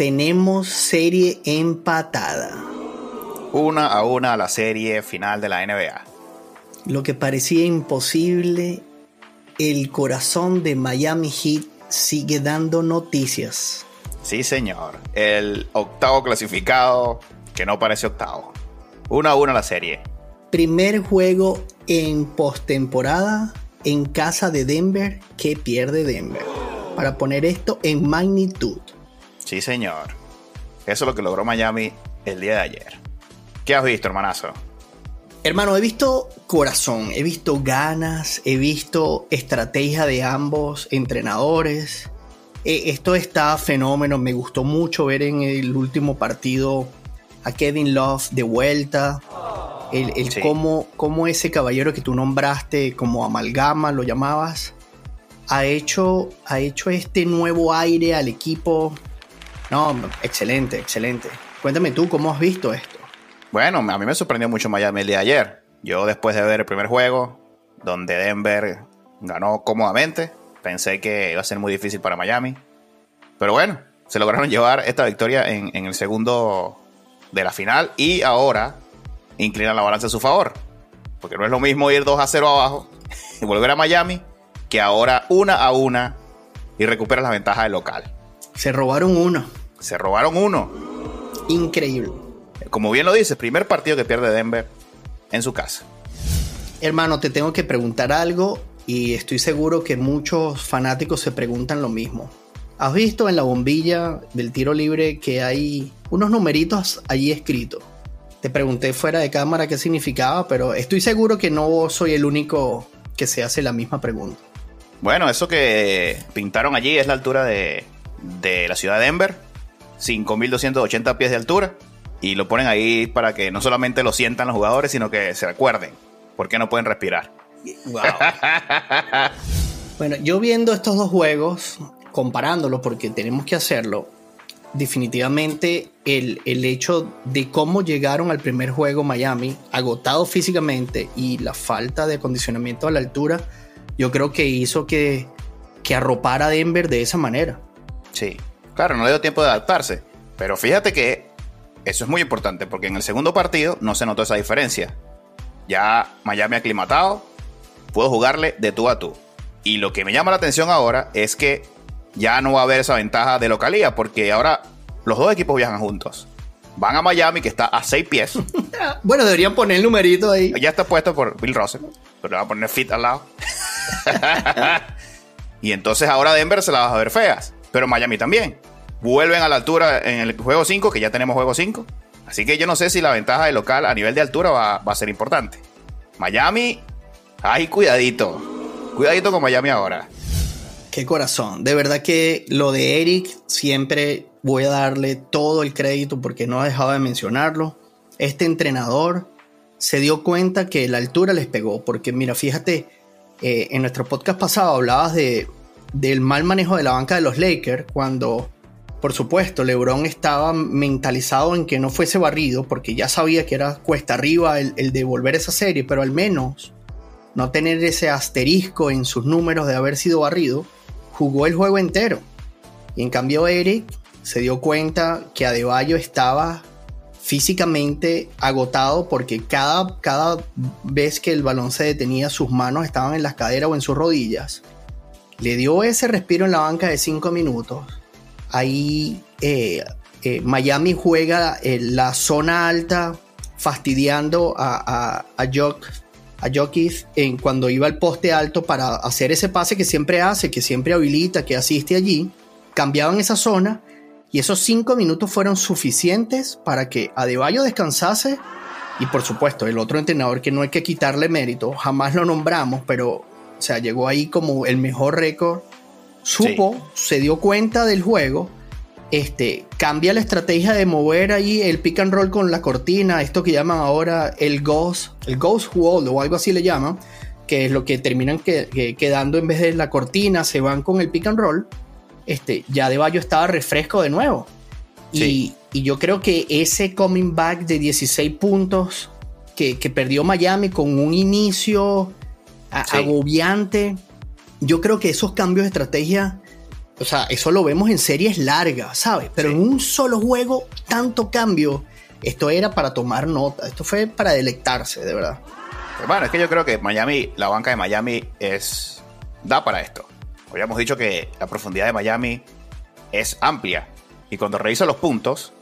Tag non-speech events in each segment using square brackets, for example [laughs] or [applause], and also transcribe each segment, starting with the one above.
tenemos serie empatada. Una a una la serie final de la NBA. Lo que parecía imposible, el corazón de Miami Heat sigue dando noticias. Sí, señor. El octavo clasificado que no parece octavo. Una a una la serie. Primer juego en postemporada en casa de Denver que pierde Denver para poner esto en magnitud. Sí, señor. Eso es lo que logró Miami el día de ayer. ¿Qué has visto, hermanazo? Hermano, he visto corazón, he visto ganas, he visto estrategia de ambos entrenadores. Eh, esto está fenómeno, me gustó mucho ver en el último partido a Kevin Love de vuelta. El, cómo, ese caballero que tú nombraste como amalgama, lo llamabas, ha hecho, ha hecho este nuevo aire al equipo. No, excelente, excelente. Cuéntame tú, ¿cómo has visto esto? Bueno, a mí me sorprendió mucho Miami el día de ayer. Yo después de ver el primer juego, donde Denver ganó cómodamente, pensé que iba a ser muy difícil para Miami. Pero bueno, se lograron llevar esta victoria en, en el segundo de la final y ahora inclinan la balanza a su favor. Porque no es lo mismo ir 2 a 0 abajo y volver a Miami que ahora una a una y recupera la ventaja del local. Se robaron uno. Se robaron uno. Increíble. Como bien lo dices, primer partido que pierde Denver en su casa. Hermano, te tengo que preguntar algo y estoy seguro que muchos fanáticos se preguntan lo mismo. ¿Has visto en la bombilla del tiro libre que hay unos numeritos allí escritos? Te pregunté fuera de cámara qué significaba, pero estoy seguro que no soy el único que se hace la misma pregunta. Bueno, eso que pintaron allí es la altura de, la ciudad de Denver, 5.280 pies de altura, y lo ponen ahí para que no solamente lo sientan los jugadores, sino que se recuerden por qué no pueden respirar. [laughs] bueno, yo viendo estos dos juegos, comparándolos porque tenemos que hacerlo, definitivamente el, el, hecho de cómo llegaron al primer juego Miami, agotado físicamente y la falta de acondicionamiento a la altura, yo creo que hizo que, que arropara a Denver de esa manera. Sí, claro, no le dio tiempo de adaptarse. Pero fíjate que eso es muy importante porque en el segundo partido no se notó esa diferencia. Ya Miami aclimatado, puedo jugarle de tú a tú. Y lo que me llama la atención ahora es que ya no va a haber esa ventaja de localía porque ahora los dos equipos viajan juntos. Van a Miami, que está a seis pies. [laughs] bueno, deberían poner el numerito ahí. Ya está puesto por Bill Russell, pero le van a poner fit al lado. [laughs] [laughs] y entonces ahora Denver se la va a ver feas. Pero Miami también. Vuelven a la altura en el juego 5, que ya tenemos juego 5. Así que yo no sé si la ventaja de local a nivel de altura va, a ser importante. Miami, ay, cuidadito. Cuidadito con Miami ahora. Qué corazón. De verdad que lo de Eric siempre voy a darle todo el crédito porque no ha dejado de mencionarlo. Este entrenador se dio cuenta que la altura les pegó. Porque mira, fíjate, eh, en nuestro podcast pasado hablabas de, del mal manejo de la banca de los Lakers cuando, por supuesto, LeBron estaba mentalizado en que no fuese barrido porque ya sabía que era cuesta arriba el, el devolver esa serie, pero al menos no tener ese asterisco en sus números de haber sido barrido, jugó el juego entero. Y en cambio Eric se dio cuenta que Adebayo estaba físicamente agotado porque cada, cada vez que el balón se detenía sus manos estaban en las caderas o en sus rodillas. Le dio ese respiro en la banca de 5 minutos. Ahí eh, eh, Miami juega en la zona alta fastidiando a, a, a, en cuando iba al poste alto para hacer ese pase que siempre hace, que siempre habilita, que asiste allí. Cambiaban esa zona y esos cinco minutos fueron suficientes para que Adebayo descansase. Y por supuesto, el otro entrenador que no hay que quitarle mérito, jamás lo nombramos, pero o sea, llegó ahí como el mejor récord. Supo, se dio cuenta del juego este, cambia la estrategia de mover ahí el pick and roll con la cortina, esto que llaman ahora el ghost, el ghost wall o algo así le llaman, que es lo que terminan quedando en vez de la cortina, se van con el pick and roll. Este, ya de Bayo estaba refresco de nuevo. Y, yo creo que ese coming back de 16 puntos que, perdió Miami con un inicio agobiante, yo creo que esos cambios de estrategia o sea, eso lo vemos en series largas, ¿sabes? Pero en un solo juego, tanto cambio. Esto era para tomar nota. Esto fue para delectarse, de verdad. Bueno, es que yo creo que Miami, la banca de Miami es. da para esto. Habíamos dicho que la profundidad de Miami es amplia. Y cuando reviso los puntos,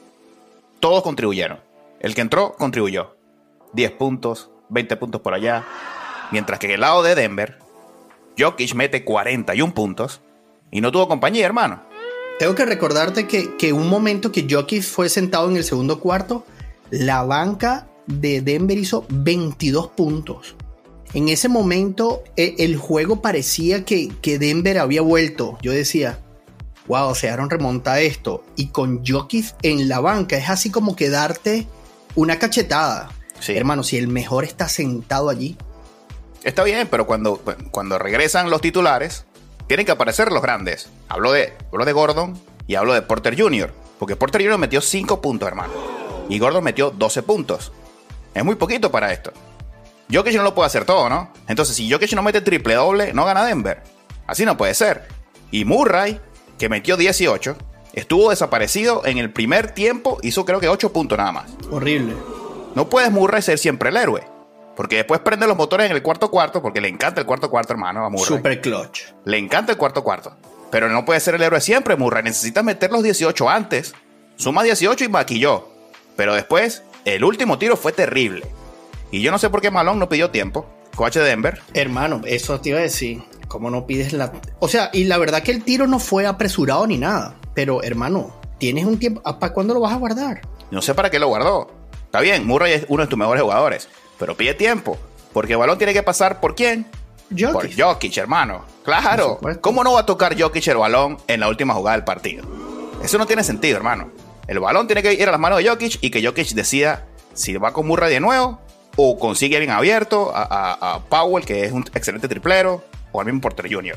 todos contribuyeron. El que entró contribuyó. 10 puntos, 20 puntos por allá. Mientras que en el lado de Denver, Jokic mete 41 puntos y no tuvo compañía, hermano. Tengo que recordarte que, que un momento que Jokic fue sentado en el segundo cuarto, la banca de Denver hizo 22 puntos. En ese momento e, el, juego parecía que, que, Denver había vuelto. Yo decía, wow, se dieron remonta a esto. Y con Jokic en la banca es así como que darte una cachetada. Sí. Hermano, si el mejor está sentado allí. Está bien, pero cuando, cuando regresan los titulares, tienen que aparecer los grandes. Hablo de, hablo de Gordon y hablo de Porter Jr. Porque Porter Jr. metió 5 puntos, hermano. Y Gordon metió 12 puntos. Es muy poquito para esto. Jokic no lo puede hacer todo, ¿no? Entonces, si Jokic no mete triple doble, no gana Denver. Así no puede ser. Y Murray, que metió 18, estuvo desaparecido en el primer tiempo, hizo creo que 8 puntos nada más. Horrible. No puedes Murray ser siempre el héroe. Porque después prende los motores en el cuarto cuarto, porque le encanta el cuarto cuarto, hermano, a Murray. Super clutch. Le encanta el cuarto cuarto. Pero no puede ser el héroe siempre, Murray. Necesitas meter los 18 antes. Suma 18 y maquilló. Pero después, el último tiro fue terrible. Y yo no sé por qué Malone no pidió tiempo. Coach de Denver. Hermano, eso te iba a decir. ¿Cómo no pides la.? O sea, y la verdad que el tiro no fue apresurado ni nada. Pero, hermano, tienes un tiempo. ¿Para cuándo lo vas a guardar? No sé para qué lo guardó. Está bien, Murray es uno de tus mejores jugadores pero pide tiempo. Porque el balón tiene que pasar por quién? Jokic. Por Jokic, hermano. Claro. ¿Cómo no va a tocar Jokic el balón en la última jugada del partido? Eso no tiene sentido, hermano. El balón tiene que ir a las manos de Jokic y que Jokic decida si va con Murray de nuevo o consigue bien abierto a, Powell, que es un excelente triplero, o al mismo Porter Jr.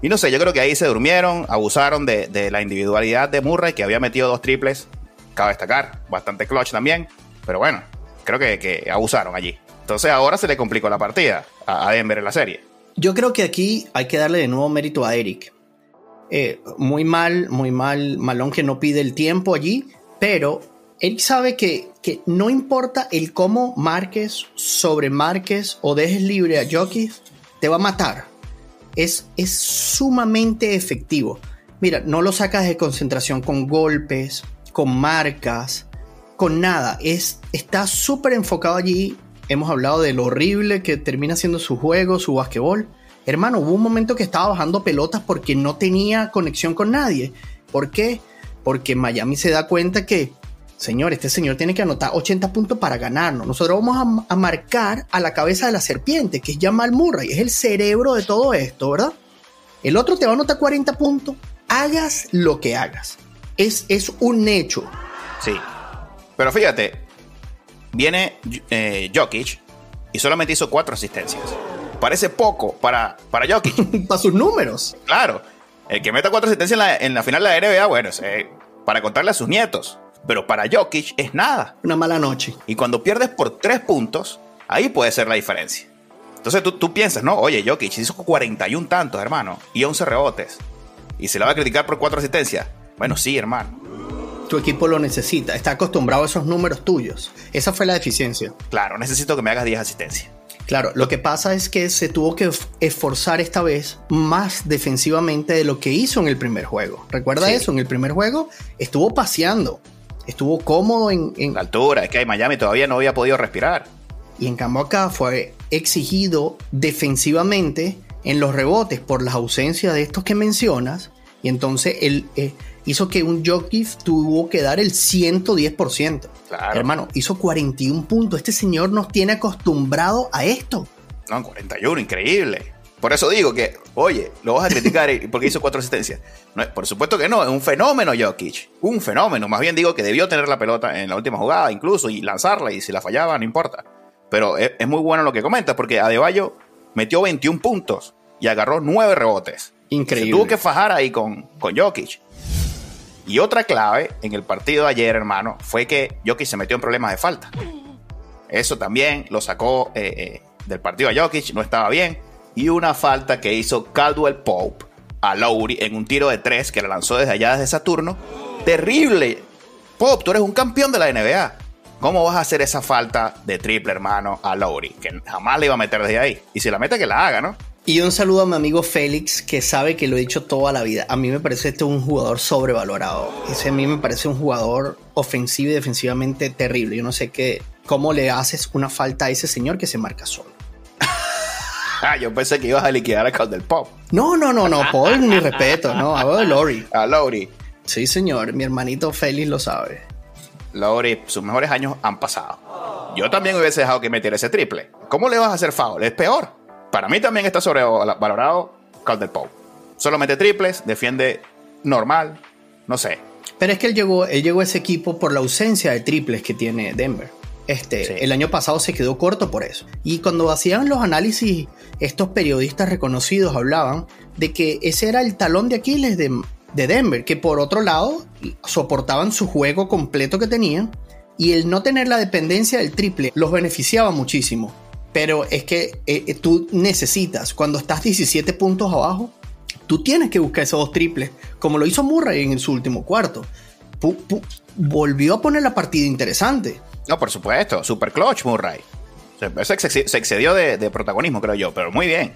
Y no sé, yo creo que ahí se durmieron, abusaron de, de la individualidad de Murray, que había metido dos triples, cabe destacar, bastante clutch también, pero bueno, creo que, abusaron allí. Entonces ahora se le complicó la partida a, Denver en la serie. Yo creo que aquí hay que darle de nuevo mérito a Eric. Eh, muy mal, muy mal, Malón que no pide el tiempo allí, pero Eric sabe que, que no importa el cómo marques, sobre marques o dejes libre a Jokic, te va a matar. Es, es sumamente efectivo. Mira, no lo sacas de concentración con golpes, con marcas, con nada. Es, está súper enfocado allí. Hemos hablado de lo horrible que termina siendo su juego, su basquetbol. Hermano, hubo un momento que estaba bajando pelotas porque no tenía conexión con nadie. ¿Por qué? Porque Miami se da cuenta que, señor, este señor tiene que anotar 80 puntos para ganarnos. Nosotros vamos a, marcar a la cabeza de la serpiente, que es Jamal Murray. Es el cerebro de todo esto, ¿verdad? El otro te va a anotar 40 puntos. Hagas lo que hagas. Es, es un hecho. Sí, pero fíjate, viene eh, Jokic y solamente hizo cuatro asistencias. Parece poco para, para Jokic. [laughs] para sus números. Claro. El que meta cuatro asistencias en la, final de la NBA, bueno, para contarle a sus nietos. Pero para Jokic es nada. Una mala noche. Y cuando pierdes por tres puntos, ahí puede ser la diferencia. Entonces tú, tú piensas, ¿no? Oye, Jokic hizo 41 tantos, hermano, y 11 rebotes. Y se le va a criticar por cuatro asistencias. Bueno, sí, hermano tu equipo lo necesita, está acostumbrado a esos números tuyos. Esa fue la deficiencia. Claro, necesito que me hagas 10 asistencias. Claro, lo que pasa es que se tuvo que esforzar esta vez más defensivamente de lo que hizo en el primer juego. ¿Recuerda eso? En el primer juego estuvo paseando, estuvo cómodo en, en... La altura, es que Miami todavía no había podido respirar. Y en cambio acá fue exigido defensivamente en los rebotes por las ausencias de estos que mencionas. Y entonces el, eh, hizo que un jockey tuvo que dar el 110%. Hermano, hizo 41 puntos. Este señor nos tiene acostumbrado a esto. No, 41, increíble. Por eso digo que, oye, lo vas a criticar porque hizo cuatro asistencias. por supuesto que no, es un fenómeno Jokic. Un fenómeno. Más bien digo que debió tener la pelota en la última jugada, incluso, y lanzarla, y si la fallaba, no importa. Pero es, muy bueno lo que comentas, porque Adebayo metió 21 puntos y agarró 9 rebotes. Increíble. Se tuvo que fajar ahí con, con Jokic. Y otra clave en el partido de ayer, hermano, fue que Jokic se metió en problemas de falta. Eso también lo sacó eh, eh, del partido a Jokic, no estaba bien y una falta que hizo Caldwell Pope a Lowry en un tiro de tres que le lanzó desde allá desde Saturno. Terrible. Pope, tú eres un campeón de la NBA. ¿Cómo vas a hacer esa falta de triple, hermano, a Lowry? Que jamás le iba a meter desde ahí. Y si la mete, que la haga, ¿no? Y un saludo a mi amigo Félix, que sabe que lo he dicho toda la vida. A mí me parece este un jugador sobrevalorado. Ese a mí me parece un jugador ofensivo y defensivamente terrible. Yo no sé qué, cómo le haces una falta a ese señor que se marca solo. Ah, yo pensé que ibas a liquidar a del Pop. No, no, no, no, Paul, [laughs] mi respeto, no, hablo de Lori. A Lori. Sí, señor, mi hermanito Félix lo sabe. Lori, sus mejores años han pasado. Yo también hubiese dejado que metiera ese triple. ¿Cómo le vas a hacer foul? Es peor. Para mí también está sobrevalorado del Pop. Solo mete triples, defiende normal, no sé. Pero es que él llegó, él llegó a ese equipo por la ausencia de triples que tiene Denver. Este, El año pasado se quedó corto por eso. Y cuando hacían los análisis, estos periodistas reconocidos hablaban de que ese era el talón de Aquiles de, Denver, que por otro lado soportaban su juego completo que tenían y el no tener la dependencia del triple los beneficiaba muchísimo. Pero es que eh, eh, tú necesitas, cuando estás 17 puntos abajo, tú tienes que buscar esos dos triples, como lo hizo Murray en su último cuarto. volvió a poner la partida interesante. No, por supuesto. Super clutch, Murray. Se, excedió de, protagonismo, creo yo, pero muy bien.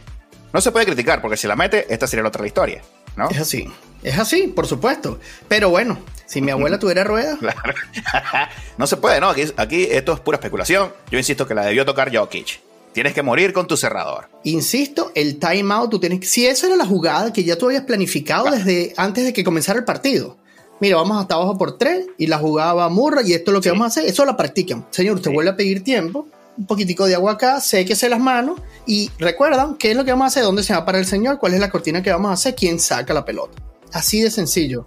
No se puede criticar, porque si la mete, esta sería la otra historia, ¿no? Es así. Es así, por supuesto. Pero bueno, si mi abuela [laughs] tuviera ruedas. Claro. [laughs] no se puede, ¿no? Aquí, aquí esto es pura especulación. Yo insisto que la debió tocar Jokic. Tienes que morir con tu cerrador. Insisto, el timeout, tú tienes que. Si esa era la jugada que ya tú habías planificado desde antes de que comenzara el partido mira, vamos hasta abajo por tres y la jugaba Murra y esto es lo que vamos a hacer, eso la practican. Señor, usted vuelve a pedir tiempo, un poquitico de agua acá, séquese las manos y recuerdan qué es lo que vamos a hacer, dónde se va para el señor, cuál es la cortina que vamos a hacer, quién saca la pelota. Así de sencillo.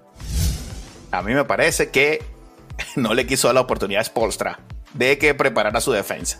A mí me parece que [laughs] no le quiso dar la oportunidad a Spolstra de que preparara su defensa.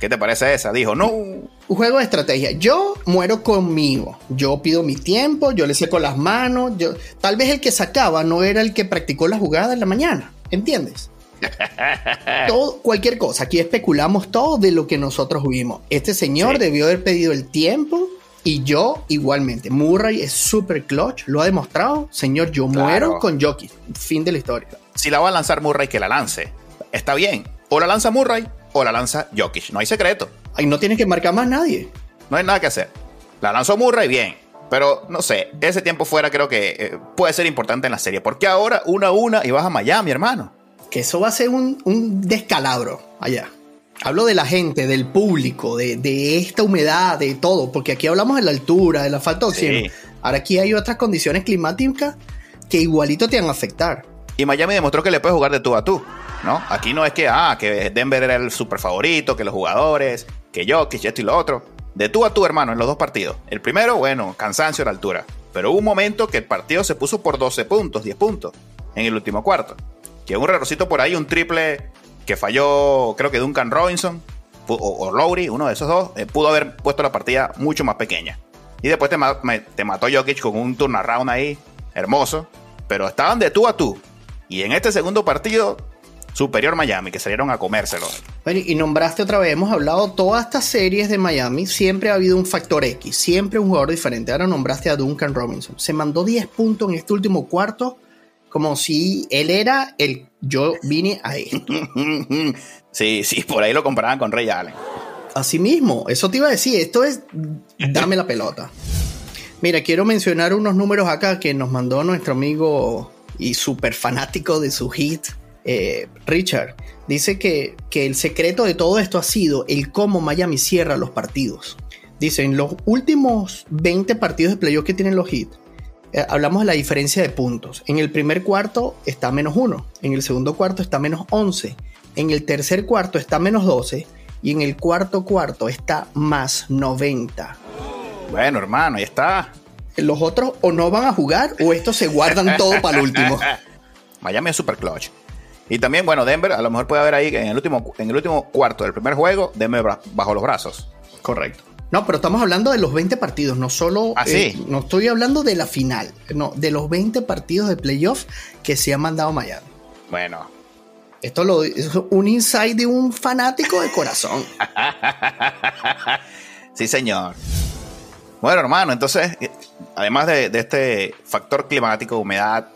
¿Qué te parece esa? Dijo, no. Un juego de estrategia. Yo muero conmigo. Yo pido mi tiempo, yo le seco las manos. Yo... Tal vez el que sacaba no era el que practicó la jugada en la mañana. ¿Entiendes? [laughs] todo, cualquier cosa. Aquí especulamos todo de lo que nosotros vimos. Este señor debió haber pedido el tiempo y yo igualmente. Murray es super clutch, lo ha demostrado. Señor, yo muero con Jockey. Fin de la historia. Si la va a lanzar Murray, que la lance. Está bien. O la lanza Murray o la lanza Jokic. No hay secreto. Ahí no tiene que marcar más nadie. No hay nada que hacer. La lanzó Murray bien. Pero no sé, ese tiempo fuera creo que eh, puede ser importante en la serie. Porque ahora una a una y vas a Miami, hermano. Que eso va a ser un, descalabro allá. Hablo de la gente, del público, de, esta humedad, de todo. Porque aquí hablamos de la altura, de la falta de oxígeno. Ahora aquí hay otras condiciones climáticas que igualito te van a afectar. Y Miami demostró que le puedes jugar de tú a tú. ¿no? Aquí no es que, ah, que Denver era el super favorito, que los jugadores, que yo, que esto y lo otro. De tú a tú, hermano, en los dos partidos. El primero, bueno, cansancio a la altura. Pero hubo un momento que el partido se puso por 12 puntos, 10 puntos, en el último cuarto. Que un errorcito por ahí, un triple que falló, creo que Duncan Robinson o, Lowry, uno de esos dos, eh, pudo haber puesto la partida mucho más pequeña. Y después te, te mató Jokic con un turnaround ahí, hermoso. Pero estaban de tú a tú. Y en este segundo partido Superior Miami, que salieron a comérselo. Bueno, y nombraste otra vez, hemos hablado todas estas series de Miami, siempre ha habido un factor X, siempre un jugador diferente. Ahora nombraste a Duncan Robinson. Se mandó 10 puntos en este último cuarto, como si él era el yo vine a esto. [laughs] sí, sí, por ahí lo comparaban con Ray Allen. Así mismo, eso te iba a decir, esto es dame la pelota. Mira, quiero mencionar unos números acá que nos mandó nuestro amigo y súper fanático de su hit, eh, Richard, dice que, el secreto de todo esto ha sido el cómo Miami cierra los partidos. Dice, en los últimos 20 partidos de playoff que tienen los Heat, eh, hablamos de la diferencia de puntos. En el primer cuarto está menos 1, en el segundo cuarto está menos 11, en el tercer cuarto está menos 12 y en el cuarto cuarto está más 90. Bueno, hermano, ahí está. Los otros o no van a jugar o estos se guardan [laughs] todo para el último. Miami es super clutch. Y también, bueno, Denver a lo mejor puede haber ahí en el último, en el último cuarto del primer juego, Denver bajo los brazos. Correcto. No, pero estamos hablando de los 20 partidos, no solo. ¿Ah, sí? no estoy hablando de la final, no, de los 20 partidos de playoff que se han mandado a Miami. Bueno. Esto lo, es un insight de un fanático de corazón. [laughs] sí, señor. Bueno, hermano, entonces, eh, además de, de este factor climático, humedad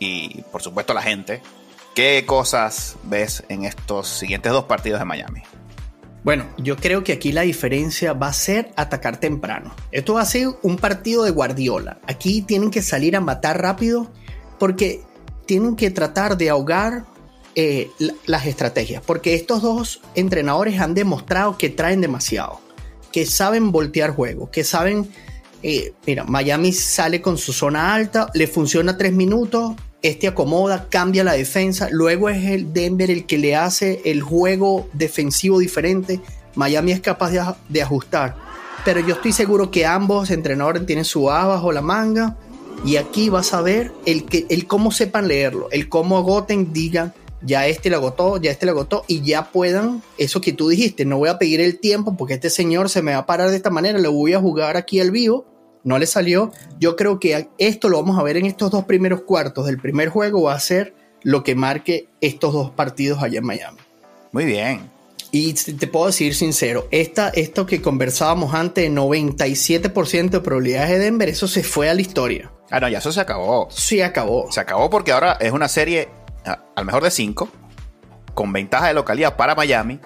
y, por supuesto, la gente, ¿qué cosas ves en estos siguientes dos partidos de Miami? Bueno, yo creo que aquí la diferencia va a ser atacar temprano. Esto va a ser un partido de Guardiola. Aquí tienen que salir a matar rápido porque tienen que tratar de ahogar eh, las estrategias. Porque estos dos entrenadores han demostrado que traen demasiado, que saben voltear juego, que saben... Eh, mira, Miami sale con su zona alta, le funciona tres minutos, este acomoda, cambia la defensa, luego es el Denver el que le hace el juego defensivo diferente, Miami es capaz de, ajustar, pero yo estoy seguro que ambos entrenadores tienen su A bajo la manga y aquí vas a ver el, que, el cómo sepan leerlo, el cómo agoten, digan, ya este lo agotó, ya este lo agotó y ya puedan, eso que tú dijiste, no voy a pedir el tiempo porque este señor se me va a parar de esta manera, le voy a jugar aquí al vivo no le salió. Yo creo que esto lo vamos a ver en estos dos primeros cuartos del primer juego, va a ser lo que marque estos dos partidos allá en Miami. Muy bien. Y te puedo decir sincero, esta, esto que conversábamos antes, 97% de probabilidades de Denver, eso se fue a la historia. Ah, no, ya eso se acabó. Sí, acabó. Se acabó porque ahora es una serie al mejor de cinco, con ventaja de localidad para Miami,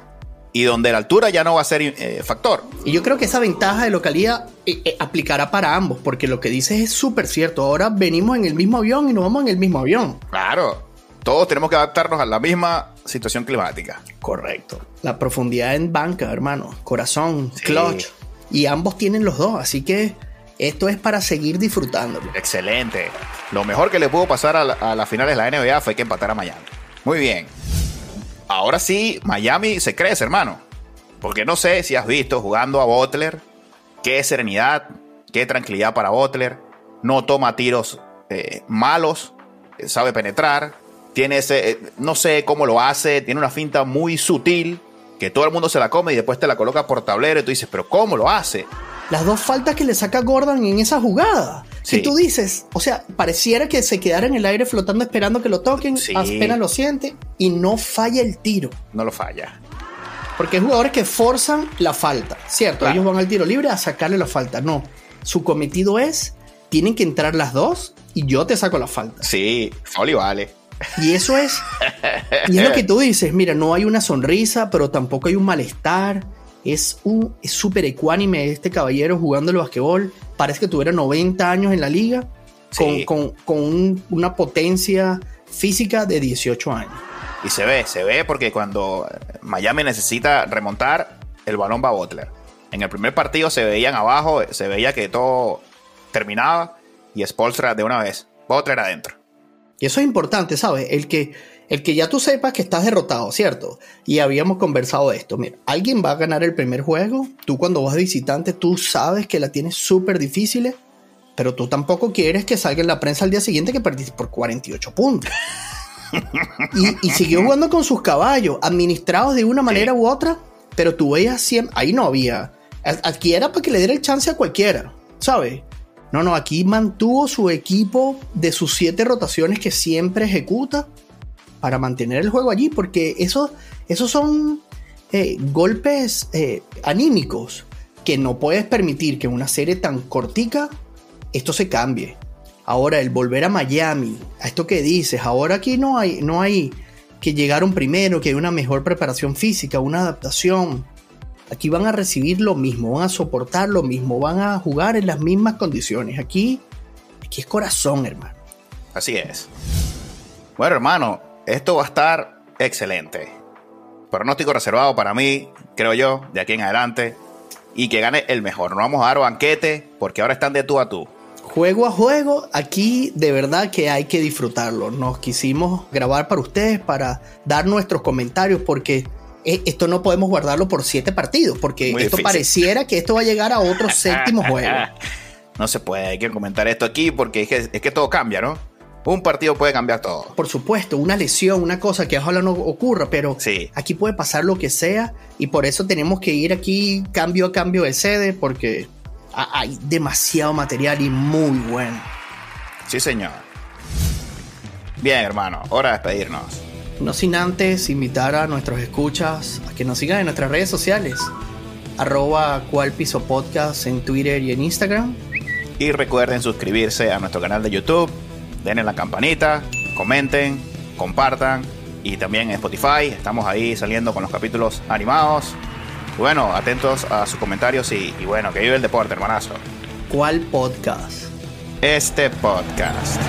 y donde la altura ya no va a ser eh, factor. Y yo creo que esa ventaja de localidad eh, eh, aplicará para ambos, porque lo que dices es súper cierto. Ahora venimos en el mismo avión y nos vamos en el mismo avión. Claro, todos tenemos que adaptarnos a la misma situación climática. Correcto. La profundidad en banca, hermano, corazón, clutch. Y ambos tienen los dos, así que esto es para seguir disfrutándolo. Excelente. Lo mejor que le pudo pasar a, a las finales de la NBA fue que empatara a Miami. Muy bien ahora sí, Miami se crece, hermano. Porque no sé si has visto jugando a Butler, qué serenidad, qué tranquilidad para Butler. No toma tiros eh, malos, eh, sabe penetrar. Tiene ese, eh, no sé cómo lo hace, tiene una finta muy sutil que todo el mundo se la come y después te la coloca por tablero y tú dices, pero ¿cómo lo hace? Las dos faltas que le saca Gordon en esa jugada. Si tú dices, o sea, pareciera que se quedara en el aire flotando esperando que lo toquen, apenas lo siente y no falla el tiro. No lo falla. Porque hay jugadores que forzan la falta, ¿cierto? Ellos van al tiro libre a sacarle la falta. No, su cometido es, tienen que entrar las dos y yo te saco la falta. Sí, Folly vale. Y eso es, y es lo que tú dices, mira, no hay una sonrisa, pero tampoco hay un malestar es un súper ecuánime este caballero jugando el basquetbol. Parece que tuviera 90 años en la liga con, una potencia física de 18 años. Y se ve, se ve porque cuando Miami necesita remontar, el balón va a Butler. En el primer partido se veían abajo, se veía que todo terminaba y Spolstra de una vez, Butler adentro. Y eso es importante, ¿sabes? El que el que ya tú sepas que estás derrotado, ¿cierto? Y habíamos conversado de esto. Mira, alguien va a ganar el primer juego. Tú cuando vas visitante, tú sabes que la tienes súper difícil, pero tú tampoco quieres que salga en la prensa al día siguiente que perdiste por 48 puntos. y, siguió jugando con sus caballos, administrados de una manera u otra, pero tú veías siempre, ahí no había. Aquí era para que le diera el chance a cualquiera, ¿sabes? No, no, aquí mantuvo su equipo de sus siete rotaciones que siempre ejecuta para mantener el juego allí, porque esos son eh, golpes eh, anímicos que no puedes permitir que en una serie tan cortica esto se cambie. Ahora, el volver a Miami, a esto que dices, ahora aquí no hay, no hay que llegaron primero, que hay una mejor preparación física, una adaptación. Aquí van a recibir lo mismo, van a soportar lo mismo, van a jugar en las mismas condiciones. Aquí, aquí es corazón, hermano. Así es. Bueno, hermano, esto va a estar excelente. Pronóstico reservado para mí, creo yo, de aquí en adelante. Y que gane el mejor. No vamos a dar banquete porque ahora están de tú a tú. Juego a juego, aquí de verdad que hay que disfrutarlo. Nos quisimos grabar para ustedes, para dar nuestros comentarios, porque eh, esto no podemos guardarlo por siete partidos, porque esto pareciera que esto va a llegar a otro [laughs] séptimo juego. No se puede, hay que comentar esto aquí porque es que, todo cambia, ¿no? Un partido puede cambiar todo. Por supuesto, una lesión, una cosa que ojalá no ocurra, pero aquí puede pasar lo que sea y por eso tenemos que ir aquí cambio a cambio de sede porque hay demasiado material y muy bueno. Sí, señor. Bien, hermano, hora de despedirnos. No sin antes invitar a nuestros escuchas a que nos sigan en nuestras redes sociales. Arroba cual piso podcast en Twitter y en Instagram. Y recuerden suscribirse a nuestro canal de YouTube. Denle la campanita, comenten, compartan. Y también en Spotify. Estamos ahí saliendo con los capítulos animados. bueno, atentos a sus comentarios y, y bueno, que vive el deporte, hermanazo. ¿Cuál podcast? Este podcast.